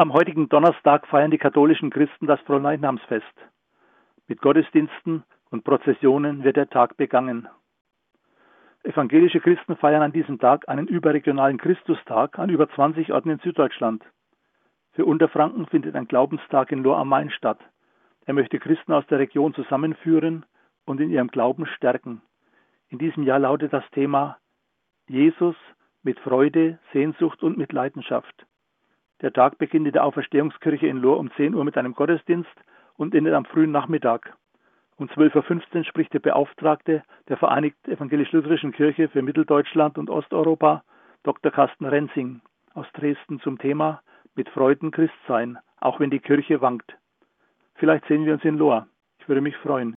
Am heutigen Donnerstag feiern die katholischen Christen das Fronleichnamsfest. Mit Gottesdiensten und Prozessionen wird der Tag begangen. Evangelische Christen feiern an diesem Tag einen überregionalen Christustag an über 20 Orten in Süddeutschland. Für Unterfranken findet ein Glaubenstag in Lohr am Main statt. Er möchte Christen aus der Region zusammenführen und in ihrem Glauben stärken. In diesem Jahr lautet das Thema Jesus mit Freude, Sehnsucht und mit Leidenschaft. Der Tag beginnt in der Auferstehungskirche in Lohr um 10 Uhr mit einem Gottesdienst und endet am frühen Nachmittag. Um 12.15 Uhr spricht der Beauftragte der Vereinigten Evangelisch-Lutherischen Kirche für Mitteldeutschland und Osteuropa, Dr. Carsten Rensing aus Dresden zum Thema Mit Freuden Christsein, auch wenn die Kirche wankt. Vielleicht sehen wir uns in Lohr. Ich würde mich freuen.